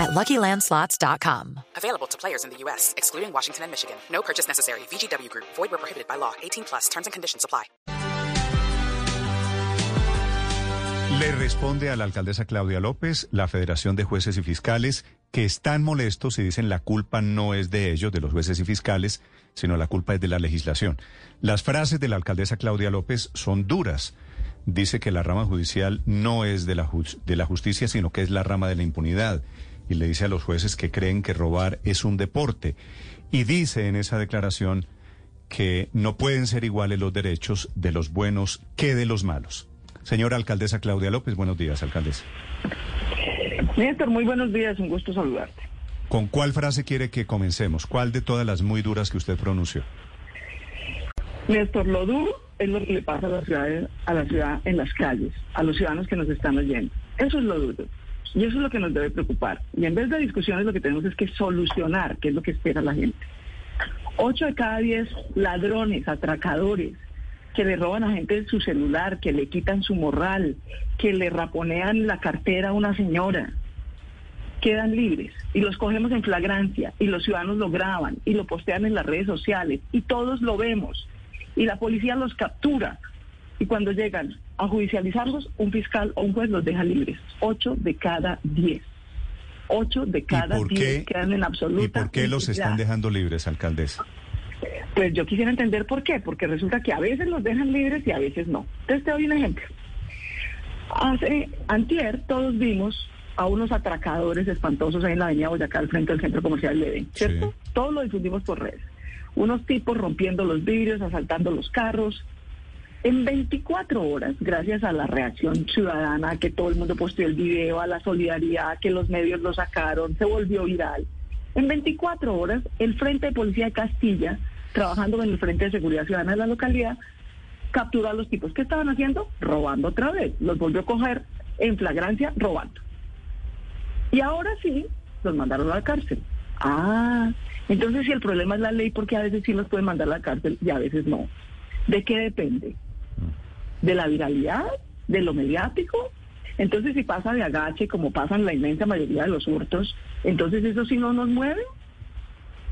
at LuckyLandSlots.com. Available to players in the U.S., excluding Washington and Michigan. No purchase necessary. VGW Group. Void where prohibited by law. 18 plus. Terms and conditions apply. Le responde a la alcaldesa Claudia López, la Federación de Jueces y Fiscales, que están molestos y dicen la culpa no es de ellos, de los jueces y fiscales, sino la culpa es de la legislación. Las frases de la alcaldesa Claudia López son duras. Dice que la rama judicial no es de la, de la justicia, sino que es la rama de la impunidad. Y le dice a los jueces que creen que robar es un deporte. Y dice en esa declaración que no pueden ser iguales los derechos de los buenos que de los malos. Señora alcaldesa Claudia López, buenos días, alcaldesa. Néstor, muy buenos días, un gusto saludarte. ¿Con cuál frase quiere que comencemos? ¿Cuál de todas las muy duras que usted pronunció? Néstor, lo duro es lo que le pasa a la ciudad, a la ciudad en las calles, a los ciudadanos que nos están oyendo. Eso es lo duro. Y eso es lo que nos debe preocupar. Y en vez de discusiones lo que tenemos es que solucionar, que es lo que espera la gente. Ocho de cada diez ladrones, atracadores, que le roban a gente su celular, que le quitan su morral, que le raponean la cartera a una señora, quedan libres y los cogemos en flagrancia y los ciudadanos lo graban y lo postean en las redes sociales y todos lo vemos y la policía los captura y cuando llegan a judicializarlos, un fiscal o un juez los deja libres. Ocho de cada diez. Ocho de cada diez quedan en absoluta. ¿Y por qué los están dejando libres, alcaldesa? Pues yo quisiera entender por qué, porque resulta que a veces los dejan libres y a veces no. Entonces te doy un ejemplo. Hace antier todos vimos a unos atracadores espantosos ahí en la avenida Boyacá, al frente del centro comercial de Edén, ¿cierto? Todos lo difundimos por redes. Unos tipos rompiendo los vidrios, asaltando los carros. En 24 horas, gracias a la reacción ciudadana, que todo el mundo posteó el video, a la solidaridad, que los medios lo sacaron, se volvió viral. En 24 horas, el Frente de Policía de Castilla, trabajando en el Frente de Seguridad Ciudadana de la localidad, capturó a los tipos. ¿Qué estaban haciendo? Robando otra vez. Los volvió a coger en flagrancia robando. Y ahora sí, los mandaron a la cárcel. Ah, entonces si el problema es la ley, porque a veces sí los pueden mandar a la cárcel y a veces no. ¿De qué depende? ¿De la viralidad? ¿De lo mediático? Entonces si pasa de agache, como pasan la inmensa mayoría de los hurtos, entonces eso sí no nos mueve.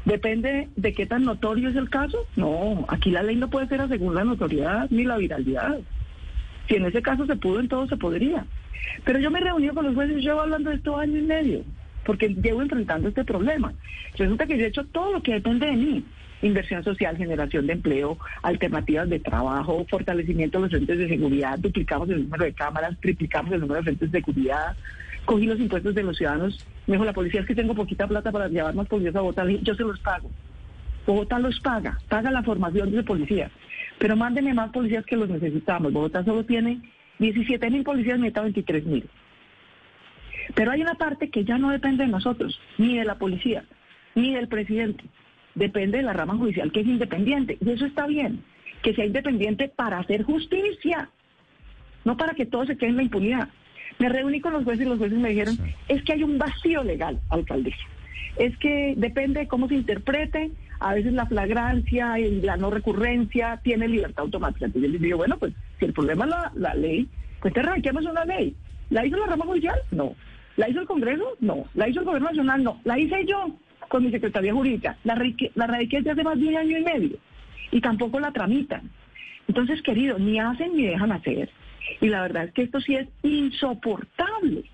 Depende de qué tan notorio es el caso. No, aquí la ley no puede ser a según la notoriedad ni la viralidad. Si en ese caso se pudo, en todo se podría. Pero yo me he reunido con los jueces, llevo hablando de esto año y medio, porque llevo enfrentando este problema. Resulta que yo he hecho todo lo que depende de mí. Inversión social, generación de empleo, alternativas de trabajo, fortalecimiento de los frentes de seguridad, duplicamos el número de cámaras, triplicamos el número de frentes de seguridad, cogí los impuestos de los ciudadanos. Me dijo, la policía es que tengo poquita plata para llevar más policías a Bogotá. Yo se los pago. Bogotá los paga, paga la formación de policías. Pero mándenme más policías que los necesitamos. Bogotá solo tiene 17 mil policías, necesita 23 mil. Pero hay una parte que ya no depende de nosotros, ni de la policía, ni del presidente. Depende de la rama judicial que es independiente. Y eso está bien, que sea independiente para hacer justicia, no para que todo se quede en la impunidad. Me reuní con los jueces y los jueces me dijeron, es que hay un vacío legal, alcaldesa. Es que depende de cómo se interprete, a veces la flagrancia y la no recurrencia tiene libertad automática. Entonces yo les digo, bueno, pues si el problema es la, la ley, pues te es una ley. ¿La hizo la rama judicial? No. ¿La hizo el Congreso? No. ¿La hizo el Gobierno Nacional? No. ¿La hice yo con mi Secretaría Jurídica? La, la radiqué desde hace más de un año y medio. Y tampoco la tramitan. Entonces, querido, ni hacen ni dejan hacer. Y la verdad es que esto sí es insoportable.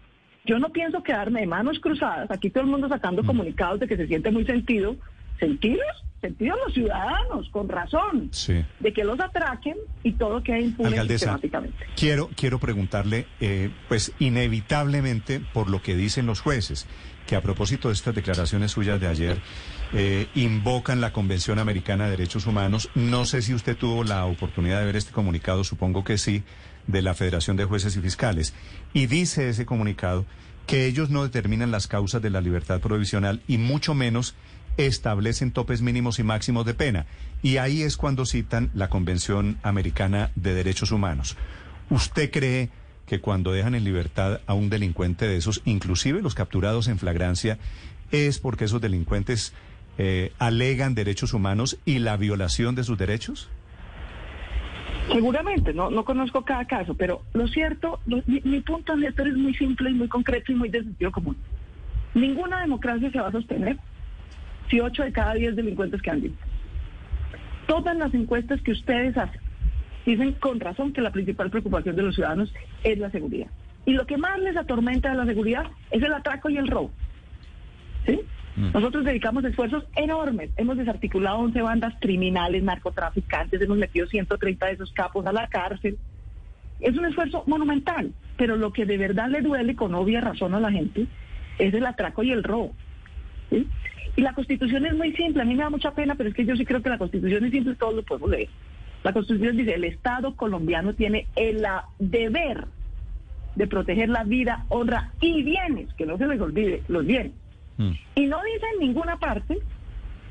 Yo no pienso quedarme de manos cruzadas, aquí todo el mundo sacando mm. comunicados de que se siente muy sentido. ¿Sentidos? Sentidos los ciudadanos, con razón, de que los atraquen y todo quede impune sistemáticamente. Quiero, quiero preguntarle, eh, pues inevitablemente, por lo que dicen los jueces, que a propósito de estas declaraciones suyas de ayer, eh, invocan la Convención Americana de Derechos Humanos. No sé si usted tuvo la oportunidad de ver este comunicado, supongo que sí, de la Federación de Jueces y Fiscales. Y dice ese comunicado que ellos no determinan las causas de la libertad provisional y mucho menos establecen topes mínimos y máximos de pena. Y ahí es cuando citan la Convención Americana de Derechos Humanos. ¿Usted cree que cuando dejan en libertad a un delincuente de esos, inclusive los capturados en flagrancia, es porque esos delincuentes eh, alegan derechos humanos y la violación de sus derechos? Seguramente, no, no conozco cada caso, pero lo cierto, mi, mi, punto, Néstor, es muy simple y muy concreto y muy de sentido común. Ninguna democracia se va a sostener si ocho de cada diez delincuentes quedan libres. Todas las encuestas que ustedes hacen dicen con razón que la principal preocupación de los ciudadanos es la seguridad. Y lo que más les atormenta de la seguridad es el atraco y el robo. ¿Sí? Mm. Nosotros dedicamos esfuerzos enormes. Hemos desarticulado 11 bandas criminales, narcotraficantes, hemos metido 130 de esos capos a la cárcel. Es un esfuerzo monumental, pero lo que de verdad le duele con obvia razón a la gente es el atraco y el robo. ¿sí? Y la constitución es muy simple, a mí me da mucha pena, pero es que yo sí creo que la constitución es simple, todos lo podemos leer. La constitución dice, el Estado colombiano tiene el deber de proteger la vida, honra y bienes, que no se les olvide, los bienes. Mm. Y no dice en ninguna parte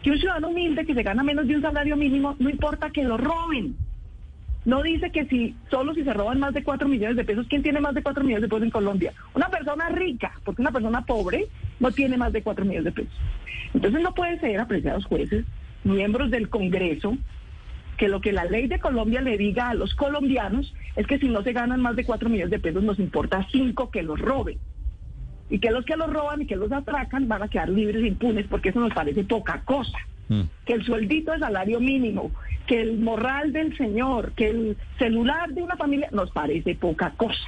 que un ciudadano humilde que se gana menos de un salario mínimo, no importa que lo roben. No dice que si solo si se roban más de 4 millones de pesos, ¿quién tiene más de 4 millones de pesos en Colombia? Una persona rica, porque una persona pobre no tiene más de 4 millones de pesos. Entonces no puede ser, apreciados jueces, miembros del Congreso, que lo que la ley de Colombia le diga a los colombianos es que si no se ganan más de 4 millones de pesos, nos importa 5 que los roben y que los que los roban y que los atracan van a quedar libres e impunes porque eso nos parece poca cosa. Mm. Que el sueldito de salario mínimo, que el moral del señor, que el celular de una familia nos parece poca cosa.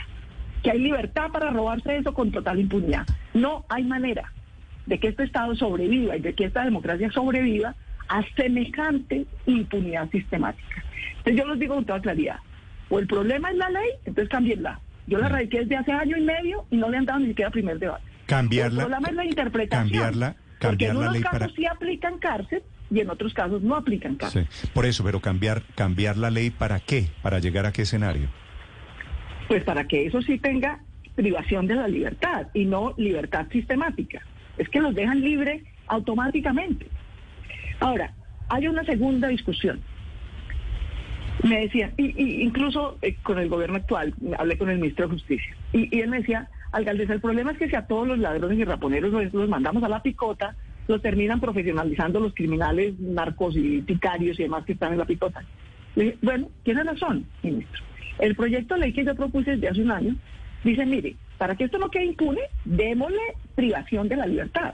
Que hay libertad para robarse eso con total impunidad. No hay manera de que este Estado sobreviva y de que esta democracia sobreviva a semejante impunidad sistemática. Entonces yo les digo con toda claridad, o el problema es la ley, entonces cámbienla. Yo la radiqué desde hace año y medio y no le han dado ni siquiera primer debate. Cambiarla. El problema es la interpretación. Cambiarla. porque en unos casos sí aplican cárcel y en otros casos no aplican cárcel. Por eso, pero cambiar, cambiar la ley para qué? ¿Para llegar a qué escenario? Pues para que eso sí tenga privación de la libertad y no libertad sistemática. Es que los dejan libre automáticamente. Ahora, hay una segunda discusión me decía, y, incluso eh, con el gobierno actual, hablé con el ministro de Justicia, y, él me decía, alcaldesa, el problema es que si a todos los ladrones y raponeros los, mandamos a la picota, los terminan profesionalizando los criminales, narcos y ticarios y demás que están en la picota. Le dije, bueno, tiene razón, ministro. El proyecto de ley que yo propuse desde hace un año dice, mire, para que esto no quede impune, démosle privación de la libertad.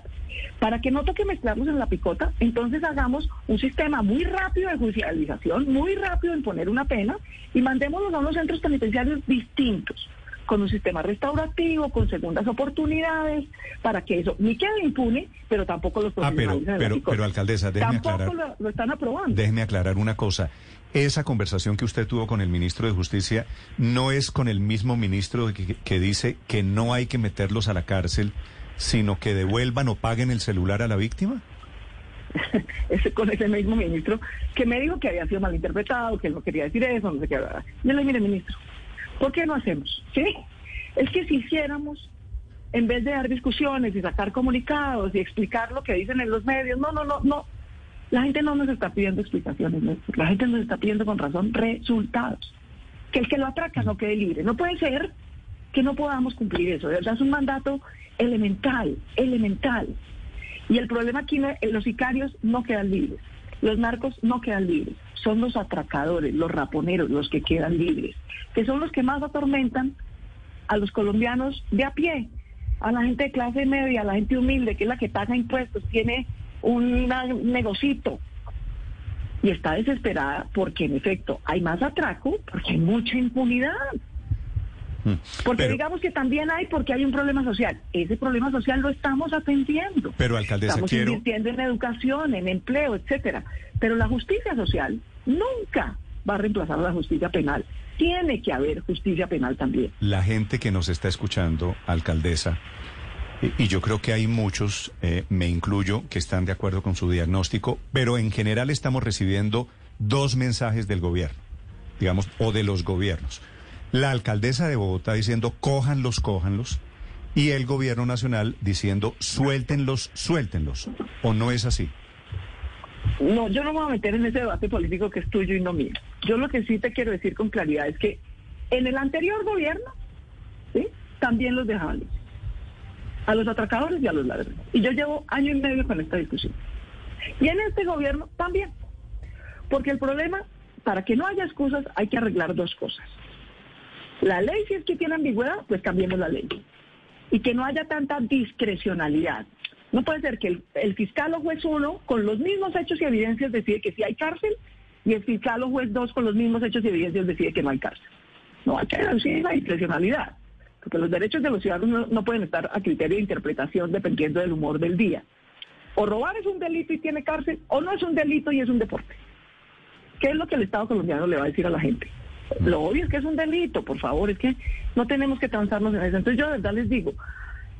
Para que no toque mezclarlos en la picota, entonces hagamos un sistema muy rápido de judicialización, muy rápido en poner una pena y mandémoslos a unos centros penitenciarios distintos con un sistema restaurativo, con segundas oportunidades, para que eso ni quede impune, pero tampoco los ah, pero, pero, pero, alcaldesa, déjeme aclarar. Lo, lo, están aprobando. Déjeme aclarar una cosa. Esa conversación que usted tuvo con el ministro de Justicia no es con el mismo ministro que, que dice que no hay que meterlos a la cárcel, sino que devuelvan o paguen el celular a la víctima. ese, con ese mismo ministro que me dijo que había sido malinterpretado, que él no quería decir eso, no sé qué. Yo le dije, mire, ministro, ¿Por qué no hacemos? ¿Sí? Es que si hiciéramos, en vez de dar discusiones y sacar comunicados y explicar lo que dicen en los medios, no, no, no, no. La gente no nos está pidiendo explicaciones, la gente nos está pidiendo con razón resultados. Que el que lo atraca no quede libre. No puede ser que no podamos cumplir eso. De verdad es un mandato elemental, elemental. Y el problema aquí, los sicarios no quedan libres. Los narcos no quedan libres, son los atracadores, los raponeros los que quedan libres, que son los que más atormentan a los colombianos de a pie, a la gente de clase media, a la gente humilde, que es la que paga impuestos, tiene un negocito y está desesperada porque en efecto hay más atraco, porque hay mucha impunidad. Mm. Porque digamos que también hay porque hay un problema social. Ese problema social lo estamos atendiendo. Pero alcaldesa estamos invirtiendo en educación, en empleo, etcétera. Pero la justicia social nunca va a reemplazar a la justicia penal. Tiene que haber justicia penal también. La gente que nos está escuchando, alcaldesa, y yo creo que hay muchos, eh, me incluyo, que están de acuerdo con su diagnóstico, pero en general estamos recibiendo dos mensajes del gobierno, digamos, o de los gobiernos la alcaldesa de Bogotá diciendo cójanlos, cójanlos, y el gobierno nacional diciendo suéltenlos, suéltenlos. ¿O no es así? No, yo no me voy a meter en ese debate político que es tuyo y no mío. Yo lo que sí te quiero decir con claridad es que en el anterior gobierno, ¿sí? También los dejaban libres. A los atracadores y a los ladrones. Y yo llevo año y medio con esta discusión. Y en este gobierno también. Porque el problema, para que no haya excusas, hay que arreglar dos cosas. La ley, si es que tiene ambigüedad, pues cambiemos la ley. Y que no haya tanta discrecionalidad. No puede ser que el, fiscal o juez uno, con los mismos hechos y evidencias, decide que sí hay cárcel, y el fiscal o juez dos, con los mismos hechos y evidencias, decide que no hay cárcel. No, hay que reducir la discrecionalidad. Porque los derechos de los ciudadanos no pueden estar a criterio de interpretación dependiendo del humor del día. O robar es un delito y tiene cárcel, o no es un delito y es un deporte. ¿Qué es lo que el Estado colombiano le va a decir a la gente? Lo obvio es que es un delito, por favor, es que no tenemos que transarnos en eso. Entonces yo de verdad les digo,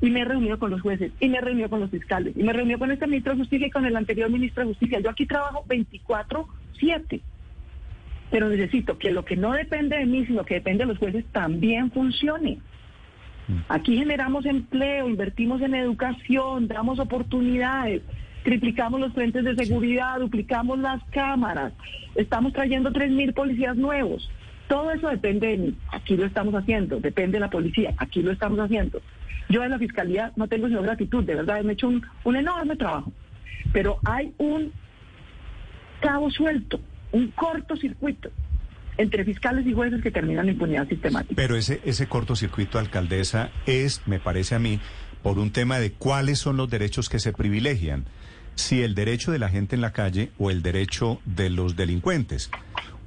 y me he reunido con los jueces, y me he reunido con los fiscales, y me he reunido con este ministro de Justicia y con el anterior ministro de Justicia. Yo aquí trabajo 24-7, pero necesito que lo que no depende de mí, sino que depende de los jueces, también funcione. Aquí generamos empleo, invertimos en educación, damos oportunidades, triplicamos los frentes de seguridad, duplicamos las cámaras, estamos trayendo 3.000 policías nuevos. Todo eso depende de mí. Aquí lo estamos haciendo. Depende de la policía. Aquí lo estamos haciendo. Yo en la fiscalía no tengo sino gratitud. De verdad, he hecho un, un enorme trabajo. Pero hay un cabo suelto, un cortocircuito entre fiscales y jueces que terminan en impunidad sistemática. Pero ese, ese cortocircuito, alcaldesa, es, me parece a mí, por un tema de cuáles son los derechos que se privilegian. Si el derecho de la gente en la calle o el derecho de los delincuentes.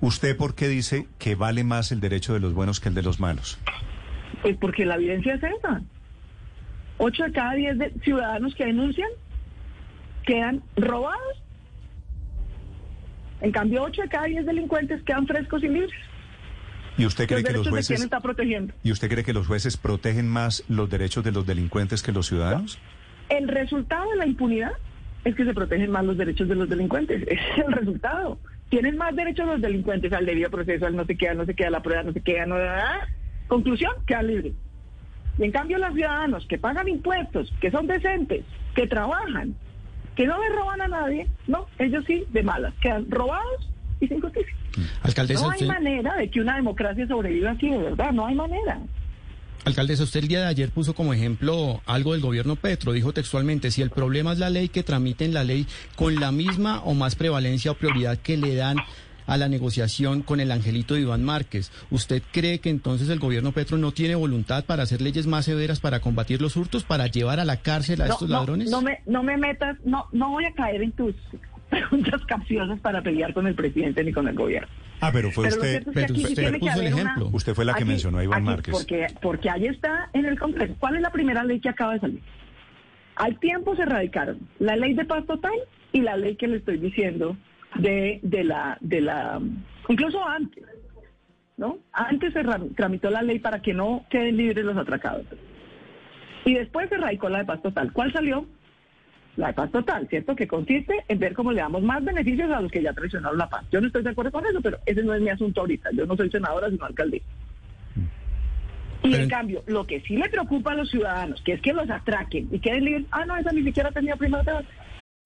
¿Usted por qué dice que vale más el derecho de los buenos que el de los malos? Pues porque la evidencia es esa. Ocho de cada diez ciudadanos que denuncian quedan robados en cambio, 8 de cada 10 delincuentes quedan frescos y libres. ¿Y usted cree que los jueces está protegiendo? ¿Y usted cree que los jueces protegen más los derechos de los delincuentes que los ciudadanos? El resultado de la impunidad es que se protegen más los derechos de los delincuentes. Ese es el resultado. Tienen más derechos los delincuentes al debido proceso, al no se queda, no se queda la prueba, no se queda, no da. Conclusión, quedan libres. Y en cambio los ciudadanos que pagan impuestos, que son decentes, que trabajan, que no le roban a nadie, no, ellos sí, de malas, quedan robados y sin justicia. Alcaldesa, no hay manera de que una democracia sobreviva así, de verdad, no hay manera. Alcaldesa, usted el día de ayer puso como ejemplo algo del gobierno Petro, dijo textualmente, si el problema es la ley, que tramiten la ley con la misma o más prevalencia o prioridad que le dan a la negociación con el angelito de Iván Márquez. ¿Usted cree que entonces el gobierno Petro no tiene voluntad para hacer leyes más severas para combatir los hurtos, para llevar a la cárcel a estos ladrones? No me, no me metas, no, no voy a caer en tus preguntas capciosas para pelear con el presidente ni con el gobierno. Ah, pero fue usted, pero usted puso el ejemplo. usted fue la que mencionó a Iván Márquez. Porque, porque ahí está en el Congreso. ¿Cuál es la primera ley que acaba de salir? Al tiempo se radicaron la ley de paz total y la ley que le estoy diciendo de, de la, de la, incluso antes, ¿no? Antes se tramitó la ley para que no queden libres los atracados. Y después se radicó la de paz total. ¿Cuál salió? La paz total, ¿cierto? Que consiste en ver cómo le damos más beneficios a los que ya traicionaron la paz. Yo no estoy de acuerdo con eso, pero ese no es mi asunto ahorita. Yo no soy senadora, sino alcaldesa. Y en cambio, lo que sí le preocupa a los ciudadanos, que es que los atraquen y queden libres, ah, no, esa ni siquiera tenía primero debate.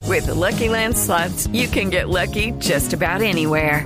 With the Lucky Land slots, you can get lucky just about anywhere.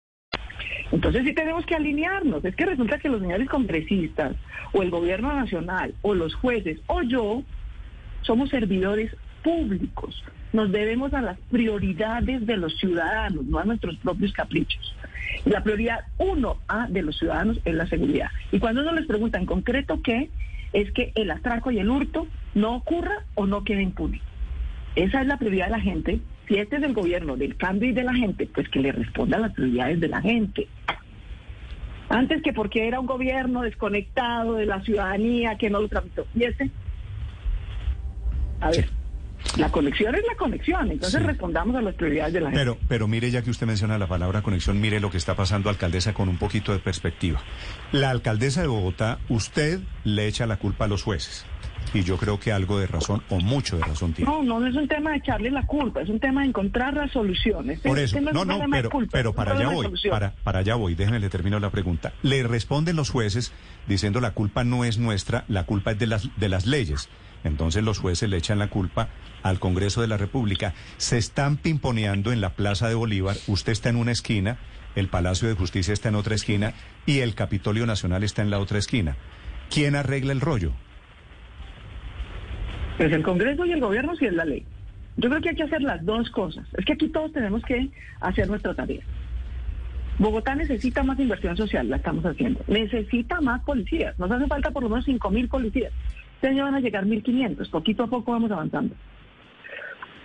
Entonces sí tenemos que alinearnos. Es que resulta que los señores congresistas o el gobierno nacional o los jueces o yo somos servidores públicos. Nos debemos a las prioridades de los ciudadanos, no a nuestros propios caprichos. La prioridad uno A de los ciudadanos es la seguridad. Y cuando uno les pregunta en concreto qué, es que el atraco y el hurto no ocurra o no quede impune. Esa es la prioridad de la gente. Si este es el gobierno del cambio y de la gente, pues que le responda a las prioridades de la gente. Antes que porque era un gobierno desconectado de la ciudadanía que no lo tramitó. ¿Y este? A ver. La conexión es la conexión, entonces Sí. respondamos a las prioridades de la gente. Pero, pero mire, ya que usted menciona la palabra conexión, mire lo que está pasando, alcaldesa, con un poquito de perspectiva. La alcaldesa de Bogotá, usted le echa la culpa a los jueces. Y yo creo que algo de razón, o mucho de razón tiene. No, no es un tema de echarle la culpa, es un tema de encontrar las soluciones. Por Este eso, no es no, pero, culpa, pero para allá voy, para, para allá voy, déjenme le termino la pregunta. Le responden los jueces diciendo la culpa no es nuestra, la culpa es de las, de las leyes. Entonces los jueces le echan la culpa al Congreso de la República. Se están pimponeando en la Plaza de Bolívar, usted está en una esquina, el Palacio de Justicia está en otra esquina y el Capitolio Nacional está en la otra esquina. ¿Quién arregla el rollo? Pues el Congreso y el gobierno sí es la ley. Yo creo que hay que hacer las dos cosas. Es que aquí todos tenemos que hacer nuestra tarea. Bogotá necesita más inversión social, la estamos haciendo. Necesita más policías. Nos hace falta por lo menos 5 mil policías. Este año van a llegar 1.500. Poquito a poco vamos avanzando.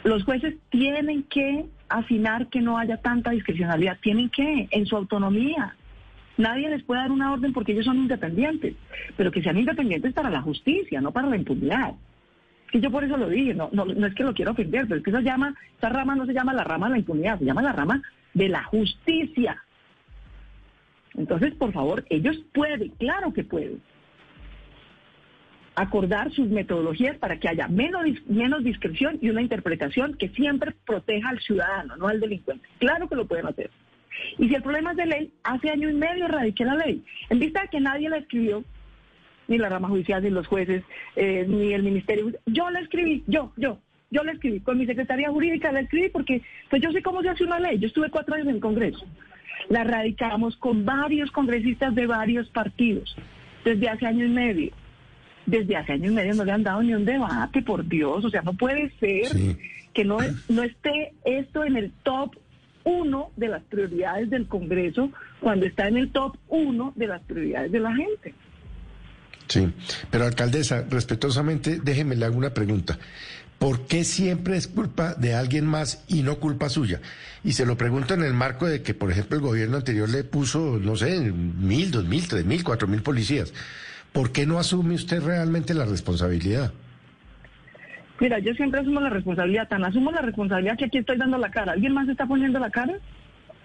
Los jueces tienen que afinar que no haya tanta discrecionalidad. Tienen que, en su autonomía. Nadie les puede dar una orden porque ellos son independientes. Pero que sean independientes para la justicia, no para la impunidad. Y yo por eso lo dije, no, no, no es que lo quiero ofender, pero es que eso llama, esa rama no se llama la rama de la impunidad, se llama la rama de la justicia. Entonces, por favor, ellos pueden, claro que pueden, acordar sus metodologías para que haya menos, menos discreción y una interpretación que siempre proteja al ciudadano, no al delincuente. Claro que lo pueden hacer. Y si el problema es de ley, hace año y medio radiqué la ley. En vista de que nadie la escribió, ni la rama judicial, ni los jueces, eh, ni el ministerio. Yo la escribí, yo, yo, yo la escribí. Con mi secretaría jurídica la escribí porque pues yo sé cómo se hace una ley. Yo estuve cuatro años en el Congreso. La radicamos con varios congresistas de varios partidos desde hace año y medio. Desde hace año y medio no le han dado ni un debate, por Dios. O sea, no puede ser Sí. que no, no esté esto en el top uno de las prioridades del Congreso cuando está en el top uno de las prioridades de la gente. Sí, pero alcaldesa, respetuosamente, déjeme le hago una pregunta. ¿Por qué siempre es culpa de alguien más y no culpa suya? Y se lo pregunto en el marco de que, por ejemplo, el gobierno anterior le puso, no sé, mil, dos mil, tres mil, cuatro mil policías. ¿Por qué no asume usted realmente la responsabilidad? Mira, yo siempre asumo la responsabilidad, tan asumo la responsabilidad que aquí estoy dando la cara. ¿Alguien más está poniendo la cara?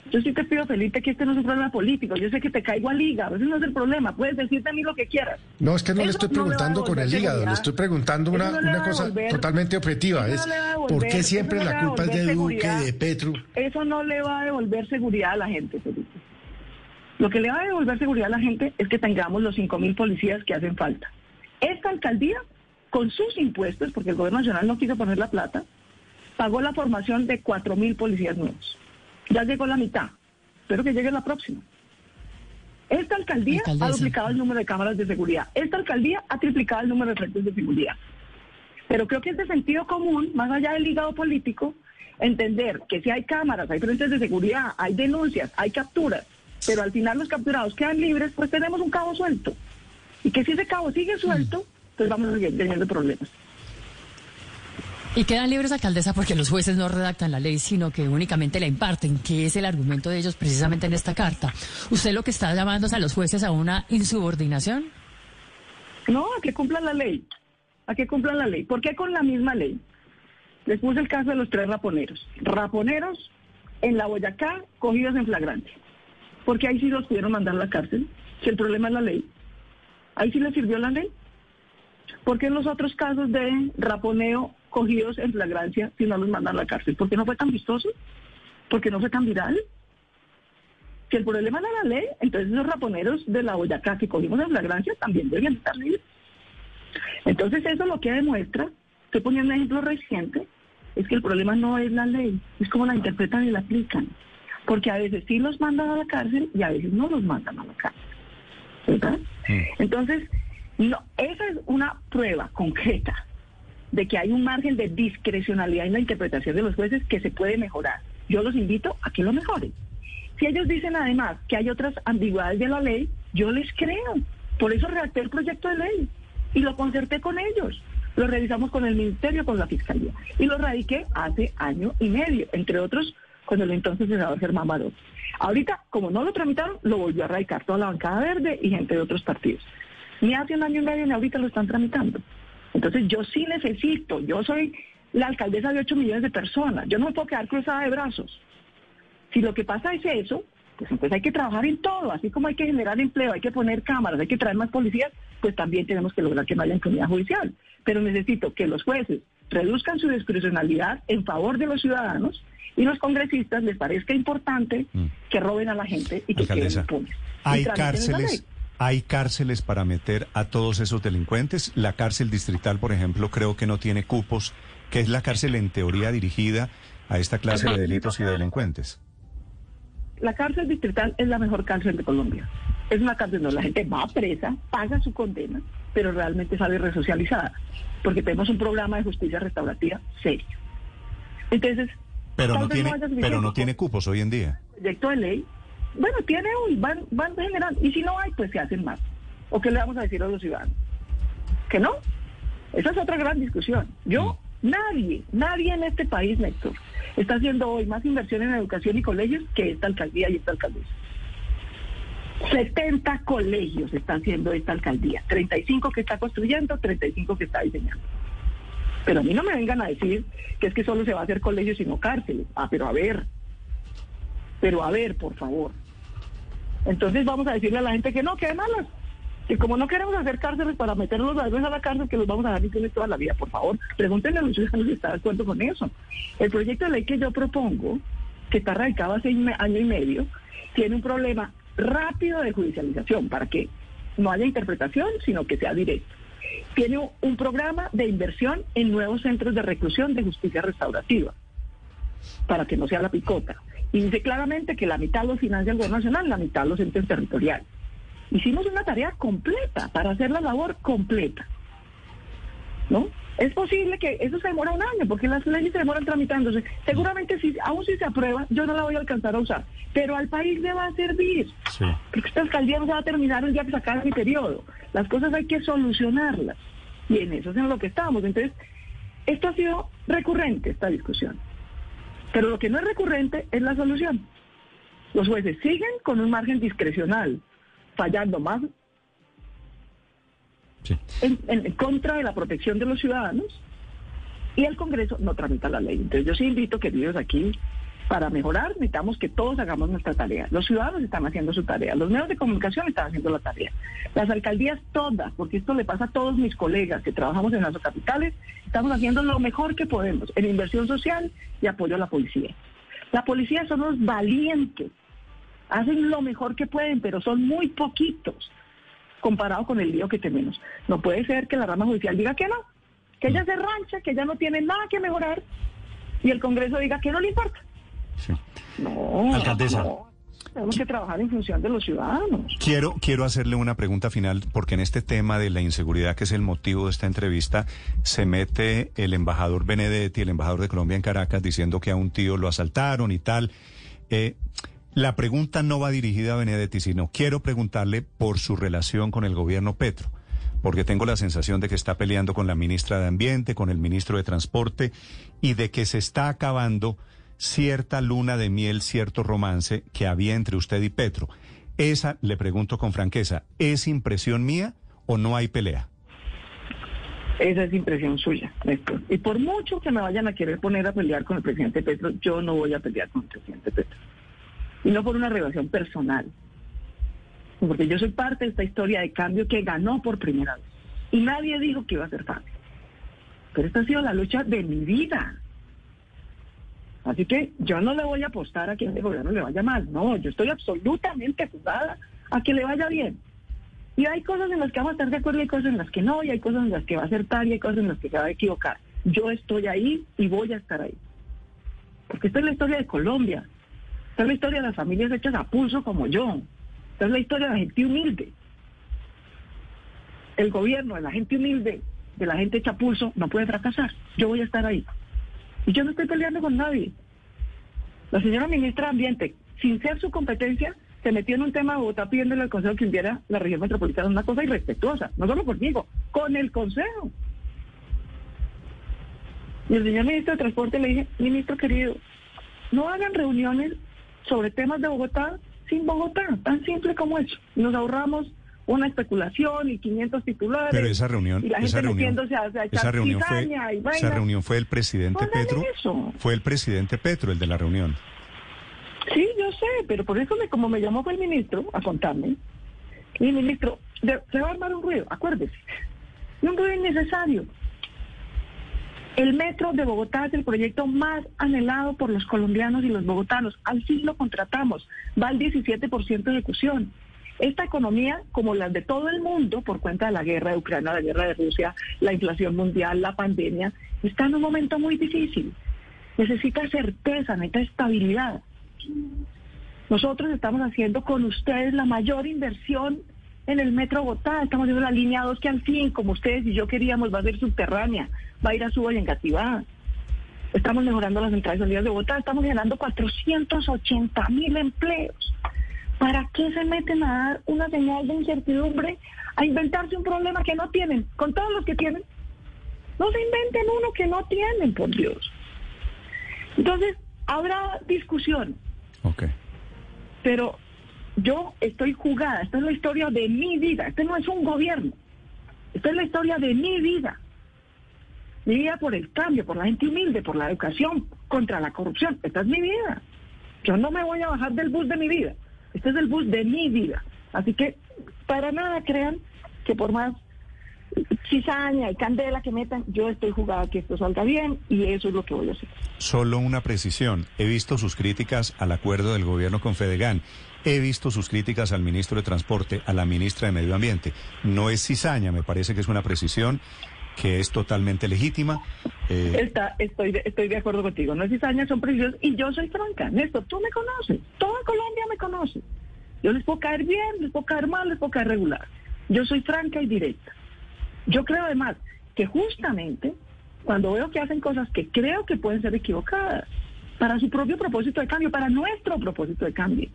Yo sí te pido, Felipe, que este no es un problema político. Yo sé que te caigo al hígado, ese no es el problema. Puedes decirte a mí lo que quieras. No, es que no le Eso estoy le preguntando con el hígado, le estoy preguntando una, no una cosa totalmente objetiva. eso Es, no ¿por qué siempre la culpa es de Duque, de Petro? Eso no le va a devolver seguridad a la gente, Felipe. Lo que le va a devolver seguridad a la gente es que tengamos los 5 mil policías que hacen falta. Esta alcaldía, con sus impuestos, porque el gobierno nacional no quiso poner la plata, pagó la formación de 4 mil policías nuevos. Ya llegó la mitad. Espero que llegue la próxima. Esta alcaldía Alcaldesa. ha duplicado el número de cámaras de seguridad. Esta alcaldía ha triplicado el número de frentes de seguridad. Pero creo que es de sentido común, más allá del hígado político, entender que si hay cámaras, hay frentes de seguridad, hay denuncias, hay capturas, pero al final los capturados quedan libres, pues tenemos un cabo suelto. Y que si ese cabo sigue suelto, pues vamos a seguir teniendo problemas. Y quedan libres, alcaldesa, porque los jueces no redactan la ley, sino que únicamente la imparten, que es el argumento de ellos precisamente en esta carta. ¿Usted lo que está llamando es a los jueces a una insubordinación? No, a que cumplan la ley. A que cumplan la ley. ¿Por qué con la misma ley? Les puse el caso de los tres raponeros. Raponeros en la Boyacá cogidos en flagrancia. Porque ahí sí los pudieron mandar a la cárcel. Si el problema es la ley. Ahí sí les sirvió la ley. ¿Por qué en los otros casos de raponeo cogidos en flagrancia si no los mandan a la cárcel? ¿Por qué no fue tan vistoso? ¿Por qué no fue tan viral? Si el problema era la ley, entonces los raponeros de la Boyacá que cogimos en flagrancia también deberían estar libres. Entonces eso lo que demuestra, estoy poniendo un ejemplo reciente, es que el problema no es la ley, es cómo la interpretan y la aplican. Porque a veces sí los mandan a la cárcel y a veces no los mandan a la cárcel. ¿Verdad? Entonces, no, esa es una prueba concreta de que hay un margen de discrecionalidad en la interpretación de los jueces que se puede mejorar. Yo los invito a que lo mejoren. Si ellos dicen además que hay otras ambigüedades de la ley, yo les creo. Por eso redacté el proyecto de ley y lo concerté con ellos. Lo revisamos con el Ministerio, con la Fiscalía. Y lo radiqué hace año y medio, entre otros con el entonces senador Germán Barón. Ahorita, como no lo tramitaron, lo volvió a radicar toda la bancada verde y gente de otros partidos. Ni hace un año y medio ni ahorita lo están tramitando. Entonces yo sí necesito, yo soy la alcaldesa de 8 millones de personas. Yo no me puedo quedar cruzada de brazos. Si lo que pasa es eso, pues entonces hay que trabajar en todo, así como hay que generar empleo, hay que poner cámaras, hay que traer más policías, pues también tenemos que lograr que no haya impunidad judicial. Pero necesito que los jueces reduzcan su discrecionalidad en favor de los ciudadanos y los congresistas les parezca importante Mm. que roben a la gente y que Alcaldesa, queden impunes. ¿Hay cárceles, ley. ¿Hay cárceles para meter a todos esos delincuentes? La cárcel distrital, por ejemplo, creo que no tiene cupos, que es la cárcel en teoría dirigida a esta clase de delitos y delincuentes. La cárcel distrital es la mejor cárcel de Colombia. Es una cárcel donde la gente va presa, paga su condena, pero realmente sale resocializada, porque tenemos un programa de justicia restaurativa serio. Entonces, Pero no tiene, pero no tiene cupos hoy en día. proyecto de ley, bueno, tiene hoy, van, van generando, y si no hay, pues se hacen más. ¿O qué le vamos a decir a los ciudadanos? ¿Que no? Esa es otra gran discusión. Yo, nadie, nadie en este país, Néstor, está haciendo hoy más inversión en educación y colegios que esta alcaldía y esta alcaldesa. 70 colegios está haciendo esta alcaldía, 35 que está construyendo, 35 que está diseñando. Pero a mí no me vengan a decir que es que solo se va a hacer colegios y no cárceles. Ah, pero a ver, pero a ver, por favor. Entonces vamos a decirle a la gente que no, que de malas. Que como no queremos hacer cárceles para meterlos a a la cárcel, que los vamos a dar licencias toda la vida. Por favor, pregúntenle a los ciudadanos si está de acuerdo con eso. El proyecto de ley que yo propongo, que está radicado hace año y medio, tiene un problema rápido de judicialización para que no haya interpretación, sino que sea directo. Tiene un programa de inversión en nuevos centros de reclusión de justicia restaurativa, para que no sea la picota. Y dice claramente que la mitad lo financia el gobierno nacional, la mitad los entes territoriales. Hicimos una tarea completa para hacer la labor completa. ¿No? Es posible que eso se demora un año, porque las leyes se demoran tramitándose. Seguramente, si, aún si se aprueba, yo no la voy a alcanzar a usar. Pero al país le va a servir. Sí. Porque esta alcaldía no se va a terminar el día que se acabe mi periodo. Las cosas hay que solucionarlas. Y en eso es en lo que estamos. Entonces, esto ha sido recurrente, esta discusión. Pero lo que no es recurrente es la solución. Los jueces siguen con un margen discrecional, fallando más Sí. en, en contra de la protección de los ciudadanos y el Congreso no tramita la ley. Entonces yo sí invito, queridos, aquí, para mejorar necesitamos que todos hagamos nuestra tarea. Los ciudadanos están haciendo su tarea, los medios de comunicación están haciendo la tarea, las alcaldías todas, porque esto le pasa a todos mis colegas que trabajamos en las capitales, estamos haciendo lo mejor que podemos en inversión social y apoyo a la policía. La policía son los valientes, hacen lo mejor que pueden, pero son muy poquitos comparado con el lío que tenemos. No puede ser que la rama judicial diga que no, que ella se rancha, que ella no tiene nada que mejorar y el Congreso diga que no le importa. Sí. No, Alcaldesa. no. Tenemos que trabajar en función de los ciudadanos. Quiero, quiero hacerle una pregunta final, porque en este tema de la inseguridad, que es el motivo de esta entrevista, se mete el embajador Benedetti, el embajador de Colombia en Caracas, diciendo que a un tío lo asaltaron y tal. Eh, la pregunta no va dirigida a Benedetti, sino quiero preguntarle por su relación con el gobierno Petro, porque tengo la sensación de que está peleando con la ministra de Ambiente, con el ministro de Transporte, y de que se está acabando cierta luna de miel, cierto romance que había entre usted y Petro. Esa, le pregunto con franqueza, ¿es impresión mía o no hay pelea? Esa es impresión suya, Néstor. Y por mucho que me vayan a querer poner a pelear con el presidente Petro, yo no voy a pelear con el presidente Petro. Y no por una relación personal, porque yo soy parte de esta historia de cambio que ganó por primera vez. Y nadie dijo que iba a ser fácil. Pero esta ha sido la lucha de mi vida. Así que yo no le voy a apostar a que este gobierno le vaya mal. No, yo estoy absolutamente jugada a que le vaya bien. Y hay cosas en las que vamos a estar de acuerdo y hay cosas en las que no, y hay cosas en las que va a acertar y hay cosas en las que se va a equivocar. Yo estoy ahí y voy a estar ahí. Porque esta es la historia de Colombia. Esta es la historia de las familias hechas a pulso como yo. Esta es la historia de la gente humilde. El gobierno de la gente humilde, de la gente hecha a pulso, no puede fracasar. Yo voy a estar ahí. Y yo no estoy peleando con nadie. La señora ministra de Ambiente, sin ser su competencia, se metió en un tema de Bogotá pidiéndole al Consejo que enviara la región metropolitana una cosa irrespetuosa, no solo conmigo, con el Consejo. Y el señor ministro de Transporte le dije, ministro querido, no hagan reuniones sobre temas de Bogotá sin Bogotá, tan simple como eso. Nos ahorramos una especulación y 500 titulares. Pero esa reunión, y la gente esa reunión, a- a esa reunión fue, y esa reunión fue el presidente Petro, eso. fue el presidente Petro el de la reunión. Sí, yo sé, pero por eso, me, como me llamó fue el ministro a contarme, mi ministro, de- se va a armar un ruido, acuérdese, un ruido innecesario. El metro de Bogotá es el proyecto más anhelado por los colombianos y los bogotanos. Al fin lo contratamos, va al 17% de ejecución. Esta economía, como las de todo el mundo, por cuenta de la guerra de Ucrania, la guerra de Rusia, la inflación mundial, la pandemia, está en un momento muy difícil. Necesita certeza, necesita estabilidad. Nosotros estamos haciendo con ustedes la mayor inversión en el Metro Bogotá. Estamos haciendo la línea 2 que al fin, como ustedes y yo queríamos, va a ser subterránea, va a ir a Suba y Engativá. Estamos mejorando las entradas y salidas de Bogotá. Estamos generando 480 mil empleos. ¿Para qué se meten a dar una señal de incertidumbre, a inventarse un problema que no tienen, con todos los que tienen? No se inventen uno que no tienen, por Dios. Entonces, habrá discusión, Ok. pero yo estoy jugada. Esta es la historia de mi vida. Este no es un gobierno. Esta es la historia de mi vida. Mi vida por el cambio, por la gente humilde, por la educación, contra la corrupción. Esta es mi vida. Yo no me voy a bajar del bus de mi vida. Este es el bus de mi vida. Así que para nada crean que por más cizaña y candela que metan, yo estoy jugada que esto salga bien y eso es lo que voy a hacer. Solo una precisión. He visto sus críticas al acuerdo del gobierno con Fedegan. He visto sus críticas al ministro de Transporte, a la ministra de Medio Ambiente. No es cizaña, me parece que es una precisión que es totalmente legítima. Eh, estoy, de, acuerdo contigo. No es cizaña, son precios y yo soy franca. Néstor, tú me conoces. Toda Colombia me conoce. Yo les puedo caer bien, les puedo caer mal, les puedo caer regular. Yo soy franca y directa. Yo creo además que justamente cuando veo que hacen cosas que creo que pueden ser equivocadas para su propio propósito de cambio, para nuestro propósito de cambio.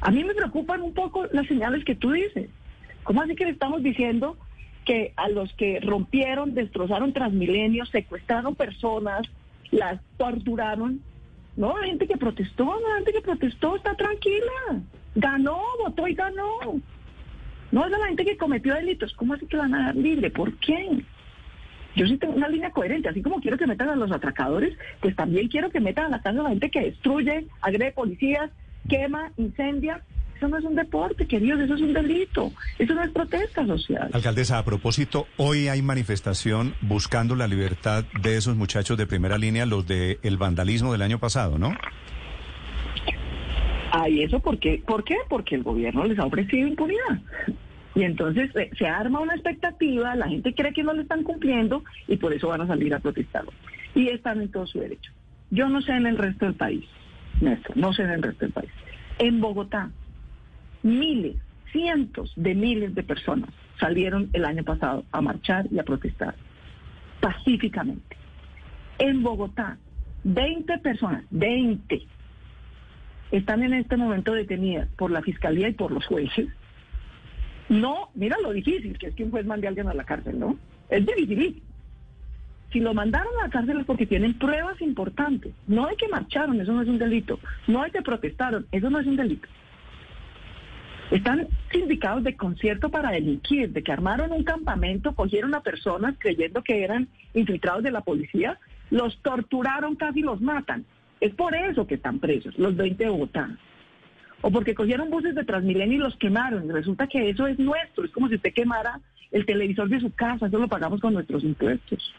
A mí me preocupan un poco las señales que tú dices. ¿Cómo así que le estamos diciendo que a los que rompieron, destrozaron Transmilenio, secuestraron personas, las torturaron? No, la gente que protestó, la gente que protestó está tranquila. Ganó, votó y ganó. No es la gente que cometió delitos. ¿Cómo así que la van a dar libre? ¿Por qué? Yo sí tengo una línea coherente. Así como quiero que metan a los atracadores, pues también quiero que metan a la casa a la gente que destruye, agrede policías, quema, incendia. Eso no es un deporte, queridos, eso es un delito. Eso no es protesta social. Alcaldesa, a propósito, hoy hay manifestación buscando la libertad de esos muchachos de primera línea, los del el vandalismo del año pasado, ¿no? Ay, ¿eso por qué? ¿Por qué? Porque el gobierno les ha ofrecido impunidad. Y entonces eh, se arma una expectativa, la gente cree que no le están cumpliendo y por eso van a salir a protestar. Y están en todo su derecho. Yo no sé en el resto del país, Néstor, no sé en el resto del país. En Bogotá, miles, cientos de miles de personas salieron el año pasado a marchar y a protestar pacíficamente. En Bogotá, 20 personas, 20, están en este momento detenidas por la fiscalía y por los jueces. No, mira lo difícil que es que un juez mande a alguien a la cárcel, ¿no? Es difícil. Si lo mandaron a la cárcel es porque tienen pruebas importantes. No de que marcharon, eso no es un delito. No de que protestaron, eso no es un delito. Están sindicados de concierto para delinquir, de que armaron un campamento, cogieron a personas creyendo que eran infiltrados de la policía, los torturaron, casi los matan. Es por eso que están presos, los 20 de Bogotá. O porque cogieron buses de Transmilenio y los quemaron. Resulta que eso es nuestro. Es como si usted quemara el televisor de su casa. Eso lo pagamos con nuestros impuestos.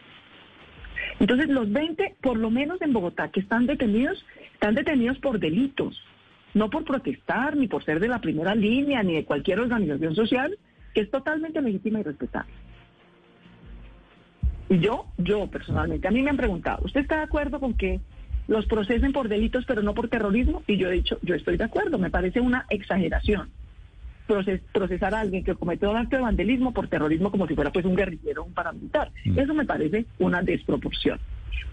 Entonces, los 20, por lo menos en Bogotá, que están detenidos, están detenidos por delitos. No por protestar, ni por ser de la primera línea, ni de cualquier organización social, que es totalmente legítima y respetable. Y yo, yo personalmente, a mí me han preguntado, ¿usted está de acuerdo con que los procesen por delitos pero no por terrorismo? Y yo he dicho, yo estoy de acuerdo, me parece una exageración proces- procesar a alguien que cometió un acto de vandelismo por terrorismo como si fuera pues un guerrillero o un paramilitar. Mm. Eso me parece una desproporción.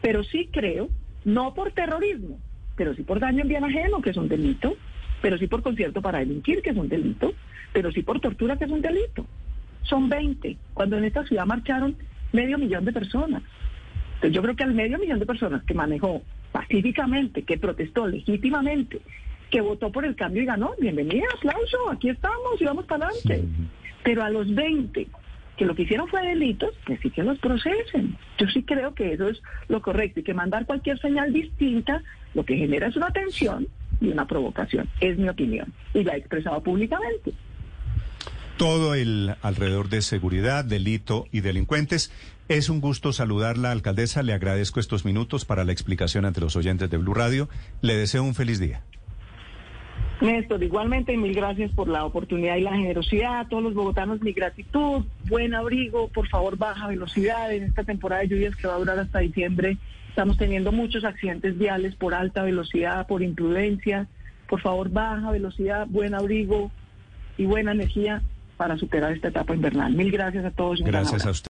Pero sí creo, no por terrorismo, pero sí por daño en bien ajeno, que es un delito, pero sí por concierto para delinquir, que es un delito, pero sí por tortura, que es un delito. Son 20, cuando en esta ciudad marcharon medio millón de personas. Entonces yo creo que al medio millón de personas que manejó pacíficamente, que protestó legítimamente, que votó por el cambio y ganó. Bienvenida, aplauso, aquí estamos y vamos para adelante. Pero a los 20 que lo que hicieron fue delitos, pues sí que los procesen. Yo sí creo que eso es lo correcto y que mandar cualquier señal distinta lo que genera es una tensión y una provocación. Es mi opinión y la he expresado públicamente. Todo el alrededor de seguridad, delito y delincuentes. Es un gusto saludarla, alcaldesa. Le agradezco estos minutos para la explicación ante los oyentes de Blue Radio. Le deseo un feliz día. Néstor, igualmente mil gracias por la oportunidad y la generosidad. A todos los bogotanos, mi gratitud, buen abrigo, por favor, baja velocidad en esta temporada de lluvias que va a durar hasta diciembre. Estamos teniendo muchos accidentes viales por alta velocidad, por imprudencia. Por favor, baja velocidad, buen abrigo y buena energía para superar esta etapa invernal. Mil gracias a todos. Gracias a usted.